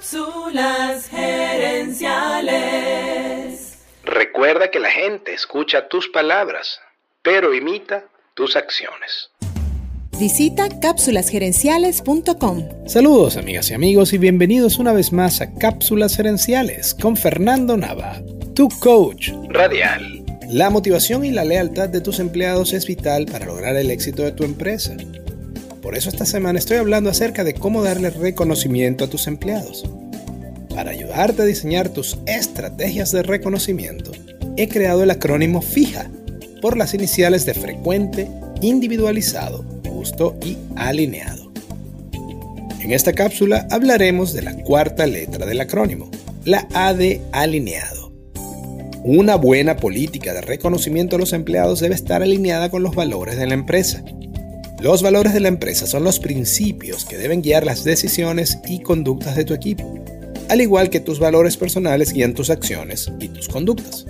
Cápsulas gerenciales. Recuerda que la gente escucha tus palabras, pero imita tus acciones. Visita cápsulasgerenciales.com. Saludos amigas y amigos y bienvenidos una vez más a Cápsulas Gerenciales con Fernando Nava, tu coach Radial. La motivación y la lealtad de tus empleados es vital para lograr el éxito de tu empresa. Por eso esta semana estoy hablando acerca de cómo darle reconocimiento a tus empleados. Para ayudarte a diseñar tus estrategias de reconocimiento, he creado el acrónimo FIJA por las iniciales de frecuente, individualizado, justo y alineado. En esta cápsula hablaremos de la cuarta letra del acrónimo, la A de alineado. Una buena política de reconocimiento a los empleados debe estar alineada con los valores de la empresa los valores de la empresa son los principios que deben guiar las decisiones y conductas de tu equipo, al igual que tus valores personales guían tus acciones y tus conductas.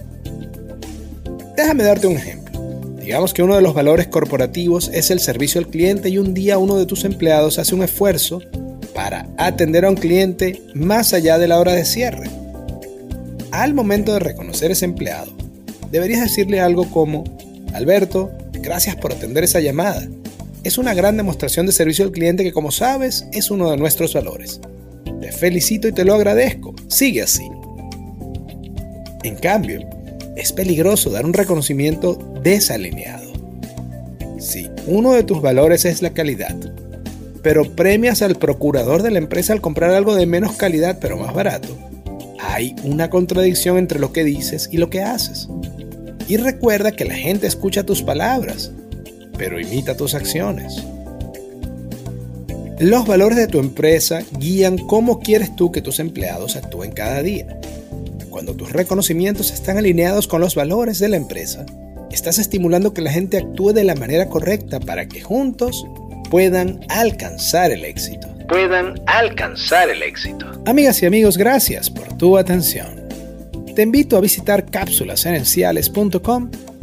Déjame darte un ejemplo. Digamos que uno de los valores corporativos es el servicio al cliente y un día uno de tus empleados hace un esfuerzo para atender a un cliente más allá de la hora de cierre. Al momento de reconocer ese empleado, deberías decirle algo como, Alberto, gracias por atender esa llamada es una gran demostración de servicio al cliente que como sabes es uno de nuestros valores. Te felicito y te lo agradezco. Sigue así. En cambio, es peligroso dar un reconocimiento desalineado. Si uno de tus valores es la calidad, pero premias al procurador de la empresa al comprar algo de menos calidad pero más barato, hay una contradicción entre lo que dices y lo que haces. Y recuerda que la gente escucha tus palabras pero imita tus acciones. Los valores de tu empresa guían cómo quieres tú que tus empleados actúen cada día. Cuando tus reconocimientos están alineados con los valores de la empresa, estás estimulando que la gente actúe de la manera correcta para que juntos puedan alcanzar el éxito. Puedan alcanzar el éxito. Amigas y amigos, gracias por tu atención. Te invito a visitar cápsulasenenciales.com